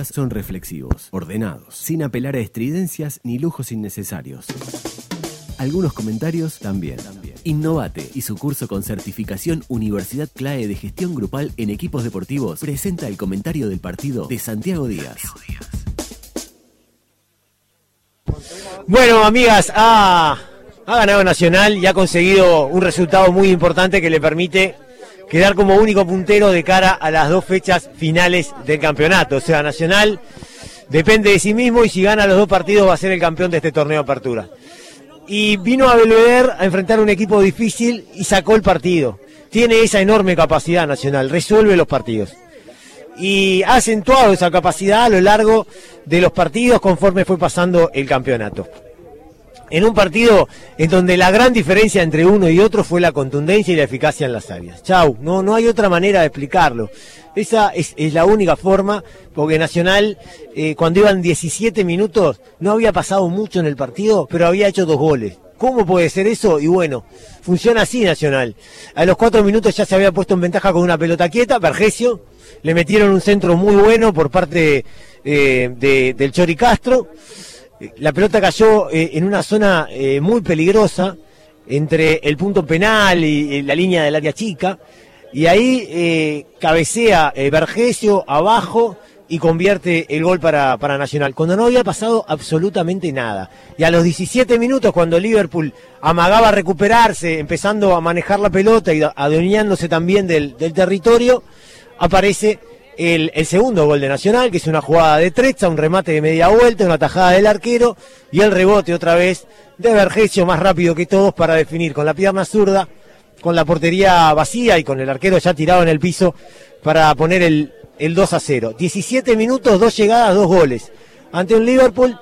son reflexivos, ordenados, sin apelar a estridencias ni lujos innecesarios. Algunos comentarios también. Innovate y su curso con certificación Universidad CLAE de Gestión Grupal en Equipos Deportivos presenta el comentario del partido de Santiago Díaz. Bueno, amigas, ha ganado Nacional y ha conseguido un resultado muy importante que le permite quedar como único puntero de cara a las dos fechas finales del campeonato. O sea, Nacional depende de sí mismo y si gana los dos partidos va a ser el campeón de este torneo de apertura. Y vino a Belvedere a enfrentar un equipo difícil y sacó el partido. Tiene esa enorme capacidad Nacional, resuelve los partidos. Y ha acentuado esa capacidad a lo largo de los partidos conforme fue pasando el campeonato en un partido en donde la gran diferencia entre uno y otro fue la contundencia y la eficacia en las áreas. Chau, no, no hay otra manera de explicarlo. Esa es, la única forma, porque Nacional, eh, cuando iban 17 minutos, no había pasado mucho en el partido, pero había hecho dos goles. ¿Cómo puede ser eso? Y bueno, funciona así Nacional. A los cuatro minutos ya se había puesto en ventaja con una pelota quieta, Vergesio, le metieron un centro muy bueno por parte eh, del Chori Castro la pelota cayó eh, en una zona eh, muy peligrosa entre el punto penal y, la línea del área chica. Y ahí eh, cabecea Vergesio abajo y convierte el gol para, para, Nacional, cuando no había pasado absolutamente nada. Y a los 17 minutos, cuando Liverpool amagaba recuperarse, empezando a manejar la pelota y adueñándose también del, del territorio, aparece el, segundo gol de Nacional, que es una jugada de trecha, un remate de media vuelta, una tajada del arquero y el rebote otra vez de Vergesio más rápido que todos para definir con la pierna zurda, con la portería vacía y con el arquero ya tirado en el piso para poner el, el 2 a 0. 17 minutos, dos llegadas, dos goles. Ante un Liverpool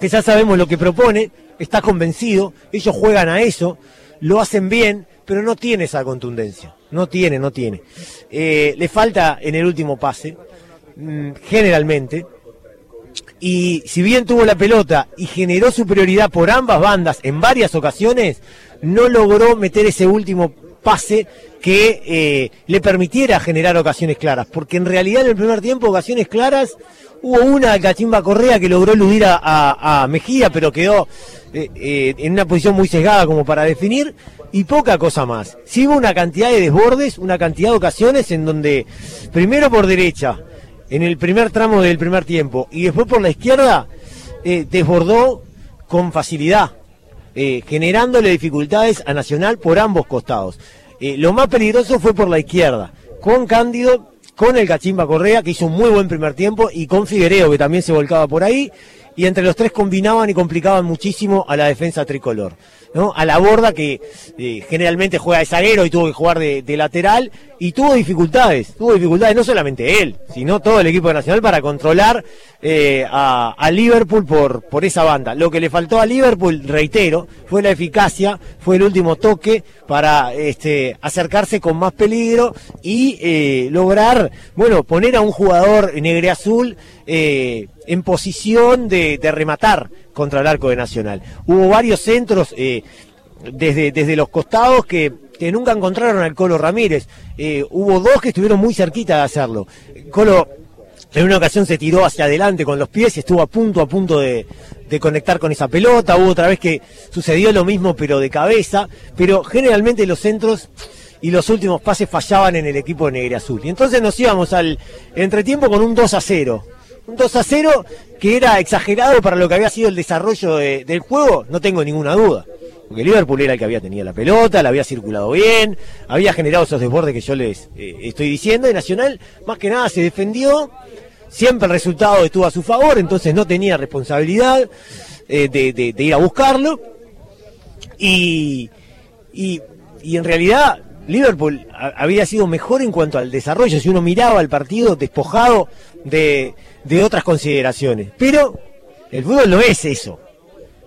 que ya sabemos lo que propone, está convencido, ellos juegan a eso, lo hacen bien, pero no tiene esa contundencia. No tiene, no tiene. Eh, le falta en el último pase, mm, generalmente. Y si bien tuvo la pelota y generó superioridad por ambas bandas en varias ocasiones, no logró meter ese último pase que eh, le permitiera generar ocasiones claras. Porque en realidad en el primer tiempo, ocasiones claras, hubo una Cachimba Correa que logró eludir a, Mejía, pero quedó eh, en una posición muy sesgada como para definir y poca cosa más. Sí hubo una cantidad de desbordes, una cantidad de ocasiones en donde, primero por derecha, en el primer tramo del primer tiempo, y después por la izquierda, eh, desbordó con facilidad, eh, generándole dificultades a Nacional por ambos costados. Eh, lo más peligroso fue por la izquierda, con Cándido, con el Cachimba Correa, que hizo un muy buen primer tiempo, y con Figuereo, que también se volcaba por ahí, y entre los tres combinaban y complicaban muchísimo a la defensa tricolor. ¿no? A la borda que eh, generalmente juega de zaguero y tuvo que jugar de, lateral y tuvo dificultades, tuvo dificultades no solamente él, sino todo el equipo nacional para controlar eh, a, Liverpool por, por esa banda. Lo que le faltó a Liverpool, reitero, fue la eficacia, fue el último toque para este, acercarse con más peligro y eh, lograr, bueno, poner a un jugador negre azul en posición de, rematar contra el arco de Nacional. Hubo varios centros eh, desde, los costados que, nunca encontraron al Colo Ramírez. Eh, hubo dos que estuvieron muy cerquita de hacerlo. Colo en una ocasión se tiró hacia adelante con los pies y estuvo a punto, a punto de, de, conectar con esa pelota. Hubo otra vez que sucedió lo mismo, pero de cabeza. Pero generalmente los centros y los últimos pases fallaban en el equipo Negre Azul. Y entonces nos íbamos al entretiempo con un 2 a 0 un 2 a 0 que era exagerado para lo que había sido el desarrollo del juego, no tengo ninguna duda. Porque Liverpool era el que había tenido la pelota, la había circulado bien, había generado esos desbordes que yo les eh, estoy diciendo, y Nacional más que nada se defendió, siempre el resultado estuvo a su favor, entonces no tenía responsabilidad eh, de, ir a buscarlo. Y, y, y en realidad Liverpool había sido mejor en cuanto al desarrollo, si uno miraba el partido despojado de, otras consideraciones. Pero el fútbol no es eso.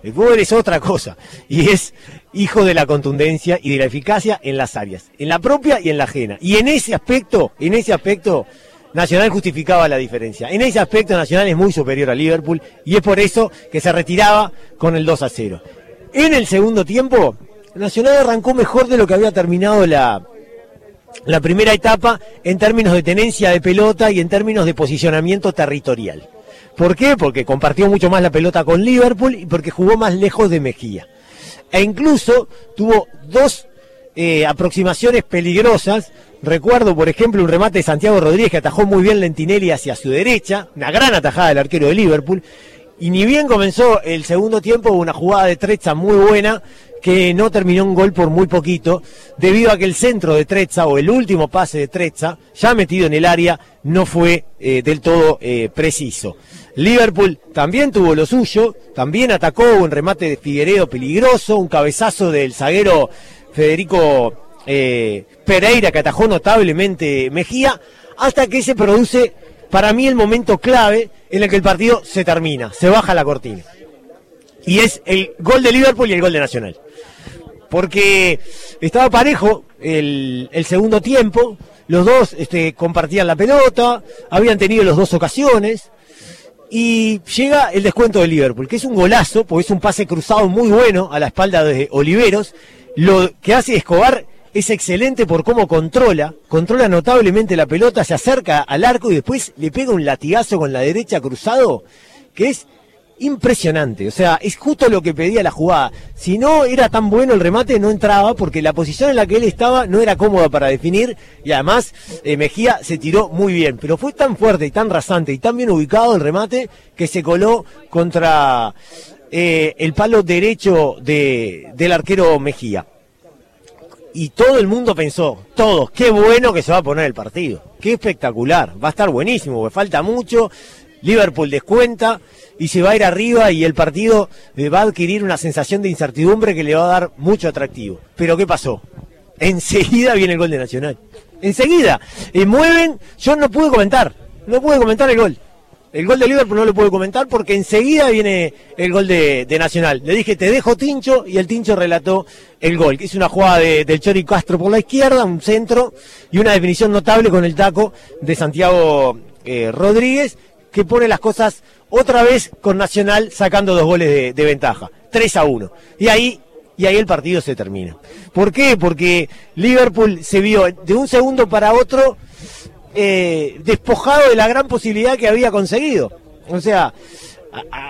El fútbol es otra cosa. Y es hijo de la contundencia y de la eficacia en las áreas. En la propia y en la ajena. Y en ese aspecto, en ese aspecto, Nacional justificaba la diferencia. En ese aspecto Nacional es muy superior a Liverpool y es por eso que se retiraba con el 2 a 0. En el segundo tiempo, Nacional arrancó mejor de lo que había terminado la, primera etapa en términos de tenencia de pelota y en términos de posicionamiento territorial. ¿Por qué? Porque compartió mucho más la pelota con Liverpool y porque jugó más lejos de Mejía. E incluso tuvo dos eh, aproximaciones peligrosas. Recuerdo, por ejemplo, un remate de Santiago Rodríguez que atajó muy bien Lentinelli hacia su derecha, una gran atajada del arquero de Liverpool. Y ni bien comenzó el segundo tiempo, una jugada de Trezza muy buena que no terminó un gol por muy poquito, debido a que el centro de Trezza o el último pase de Trezza, ya metido en el área, no fue eh, del todo eh, preciso. Liverpool también tuvo lo suyo, también atacó un remate de Figueredo peligroso, un cabezazo del zaguero Federico eh, Pereira que atajó notablemente Mejía, hasta que se produce para mí el momento clave en el que el partido se termina, se baja la cortina. Y es el gol de Liverpool y el gol de Nacional. Porque estaba parejo el, segundo tiempo, los dos este, compartían la pelota, habían tenido las dos ocasiones, y llega el descuento de Liverpool, que es un golazo, porque es un pase cruzado muy bueno a la espalda de Oliveros. Lo que hace Escobar es excelente por cómo controla, controla notablemente la pelota, se acerca al arco y después le pega un latigazo con la derecha cruzado, que es impresionante. O sea, es justo lo que pedía la jugada. Si no era tan bueno el remate, no entraba porque la posición en la que él estaba no era cómoda para definir y además eh, Mejía se tiró muy bien. Pero fue tan fuerte y tan rasante y tan bien ubicado el remate que se coló contra eh, el palo derecho de, del arquero Mejía. Y todo el mundo pensó, todos, qué bueno que se va a poner el partido. Qué espectacular. Va a estar buenísimo, porque falta mucho. Liverpool descuenta y se va a ir arriba y el partido eh, va a adquirir una sensación de incertidumbre que le va a dar mucho atractivo. Pero ¿qué pasó? Enseguida viene el gol de Nacional. Enseguida. Y mueven, yo no pude comentar, no pude comentar el gol. El gol de Liverpool no lo pude comentar porque enseguida viene el gol de, Nacional. Le dije, te dejo Tincho, y el Tincho relató el gol, que es una jugada del Chori Castro por la izquierda, un centro y una definición notable con el taco de Santiago eh, Rodríguez, que pone las cosas otra vez con Nacional sacando dos goles de, ventaja, 3 a 1. Y ahí, y ahí el partido se termina. ¿Por qué? Porque Liverpool se vio de un segundo para otro eh, despojado de la gran posibilidad que había conseguido. O sea,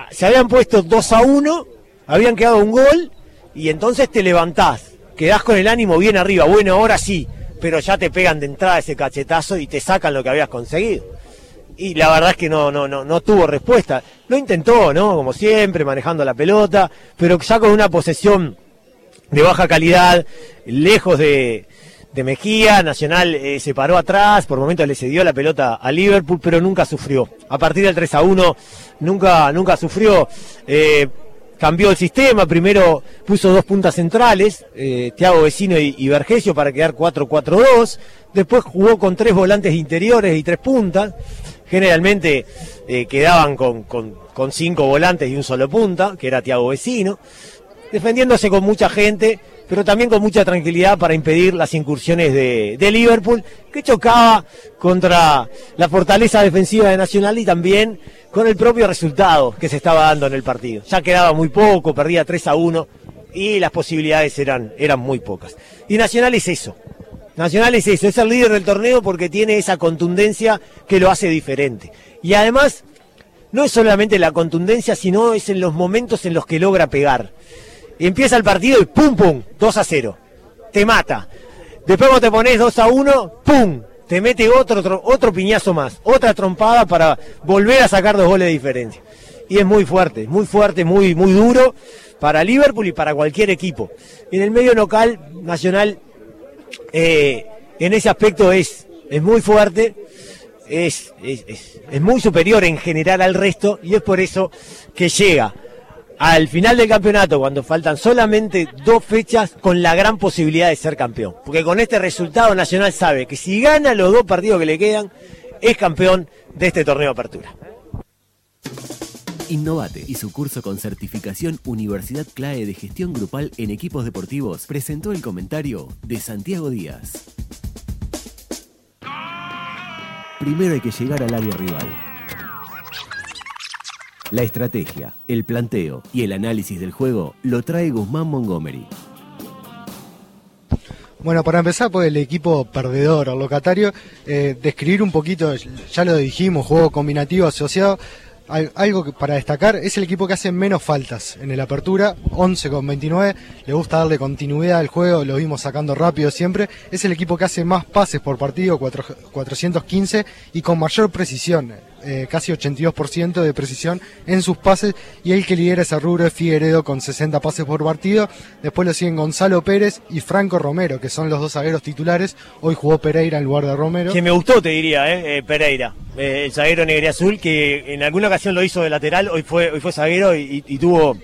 se habían puesto 2 a 1, habían quedado un gol, y entonces te levantás, quedás con el ánimo bien arriba, bueno, ahora sí, pero ya te pegan de entrada ese cachetazo y te sacan lo que habías conseguido y la verdad es que no, no, no, no tuvo respuesta. Lo intentó, ¿no? Como siempre, manejando la pelota, pero ya con una posesión de baja calidad, lejos de, de Mejía, Nacional eh, se paró atrás, por momentos le cedió la pelota a Liverpool, pero nunca sufrió. A partir del 3 a 1, nunca, nunca sufrió. Eh, cambió el sistema, primero puso dos puntas centrales, eh, Thiago Vecino y, y Vergesio para quedar 4-4-2, después jugó con tres volantes interiores y tres puntas, generalmente eh, quedaban con, cinco volantes y un solo punta, que era Tiago Vecino, defendiéndose con mucha gente, pero también con mucha tranquilidad para impedir las incursiones de, de, Liverpool, que chocaba contra la fortaleza defensiva de Nacional y también con el propio resultado que se estaba dando en el partido. Ya quedaba muy poco, perdía 3 a 1 y las posibilidades eran, eran muy pocas. Y Nacional es eso, Nacional es eso, es el líder del torneo porque tiene esa contundencia que lo hace diferente. Y además, no es solamente la contundencia, sino es en los momentos en los que logra pegar. empieza el partido y pum, pum, 2 a 0. Te mata. Después cuando te pones 2 a 1, pum, te mete otro, otro, otro piñazo más, otra trompada para volver a sacar dos goles de diferencia. Y es muy fuerte, muy fuerte, muy, muy duro para Liverpool y para cualquier equipo. En el medio local, Nacional eh, en ese aspecto es, es muy fuerte, es, es, muy superior en general al resto y es por eso que llega al final del campeonato, cuando faltan solamente dos fechas, con la gran posibilidad de ser campeón. Porque con este resultado Nacional sabe que si gana los dos partidos que le quedan, es campeón de este torneo de apertura. Innovate y su curso con certificación Universidad CLAE de Gestión Grupal en Equipos Deportivos presentó el comentario de Santiago Díaz. Primero hay que llegar al área rival. La estrategia, el planteo y el análisis del juego lo trae Guzmán Montgomery. Bueno, para empezar, pues el equipo perdedor, el locatario, eh, describir un poquito, ya lo dijimos, juego combinativo asociado. Algo que para destacar es el equipo que hace menos faltas en el apertura, 11 con 29, le gusta darle continuidad al juego, lo vimos sacando rápido siempre, es el equipo que hace más pases por partido, 415 y con mayor precisión, eh, casi 82% de precisión en sus pases y el que lidera ese rubro es Figueredo con 60 pases por partido. Después lo siguen Gonzalo Pérez y Franco Romero, que son los dos zagueros titulares. Hoy jugó Pereira en lugar de Romero. Que me gustó, te diría, eh, eh Pereira, eh, el zaguero negre azul, que en alguna ocasión lo hizo de lateral, hoy fue, hoy fue zaguero y, y tuvo,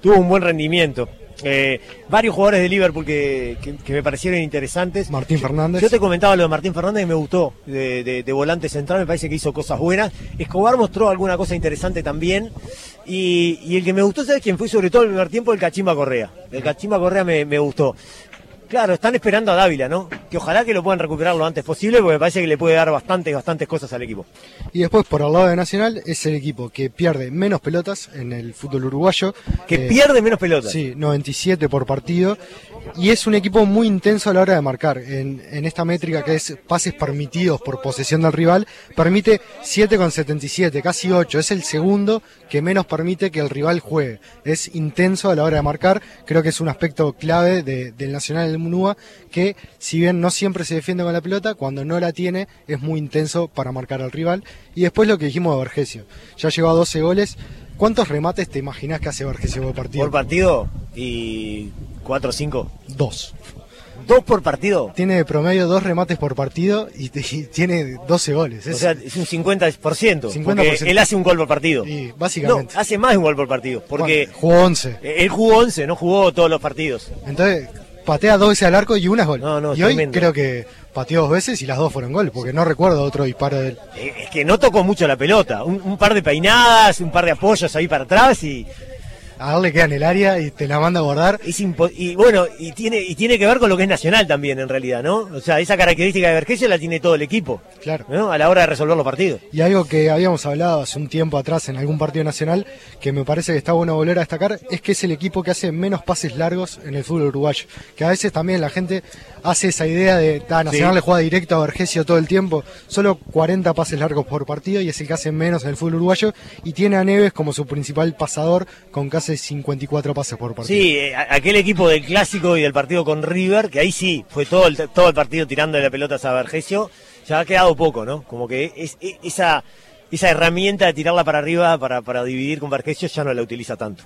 tuvo un buen rendimiento. Eh, varios jugadores de Liverpool que, me parecieron interesantes. Martín Fernández. Yo te comentaba lo de Martín Fernández y me gustó de, volante central, me parece que hizo cosas buenas. Escobar mostró alguna cosa interesante también. Y, el que me gustó, ¿sabes quién fue? Sobre todo el primer tiempo, el Cachimba Correa. El Cachimba Correa me, me gustó. Claro, están esperando a Dávila, ¿no? Que ojalá que lo puedan recuperar lo antes posible, porque me parece que le puede dar bastantes, bastantes cosas al equipo. Y después, por el lado de Nacional, es el equipo que pierde menos pelotas en el fútbol uruguayo. Que eh, pierde menos pelotas. Sí, 97 por partido y es un equipo muy intenso a la hora de marcar. En, esta métrica que es pases permitidos por posesión del rival, permite 7,77, casi 8. Es el segundo que menos permite que el rival juegue. Es intenso a la hora de marcar. Creo que es un aspecto clave del Nacional Munúa que, si bien no siempre se defiende con la pelota, cuando no la tiene es muy intenso para marcar al rival. Y después lo que dijimos de Vergesio. Ya llegó a 12 goles. ¿Cuántos remates te imaginas que hace Vergesio por partido? Por partido y ¿Cuatro o cinco? Dos. ¿Dos por partido? Tiene de promedio dos remates por partido y, tiene 12 goles. o sea, es un 50%. 50%. Porque él hace un gol por partido. Básicamente. No, hace más de un gol por partido. Porque jugó 11. Él jugó 11, no jugó todos los partidos. Entonces, patea dos veces al arco y una es gol. No, no, y hoy creo que pateó dos veces y las dos fueron gol, porque no recuerdo otro disparo de él. Eh, es que no tocó mucho la pelota. un par de peinadas, un par de apoyos ahí para atrás y a darle queda en el área y te la manda a guardar. y bueno, y tiene, y tiene que ver con lo que es nacional también en realidad, ¿no? O sea, esa característica de Vergesio la tiene todo el equipo. Claro. ¿no? A la hora de resolver los partidos. Y algo que habíamos hablado hace un tiempo atrás en algún partido nacional, que me parece que está bueno volver a destacar, es que es el equipo que hace menos pases largos en el fútbol uruguayo. Que a veces también la gente hace esa idea de, ah, Nacional le juega directo a Vergesio todo el tiempo. Solo 40 pases largos por partido y es el que hace menos en el fútbol uruguayo. Y tiene a Neves como su principal pasador con casi 54 pases por partido. Sí, eh, aquel equipo del clásico y del partido con River, que ahí sí fue todo el, partido tirando la pelota a Vergesio, ya ha quedado poco, ¿no? Como que es, esa, herramienta de tirarla para arriba para, para dividir con Vergesio ya no la utiliza tanto.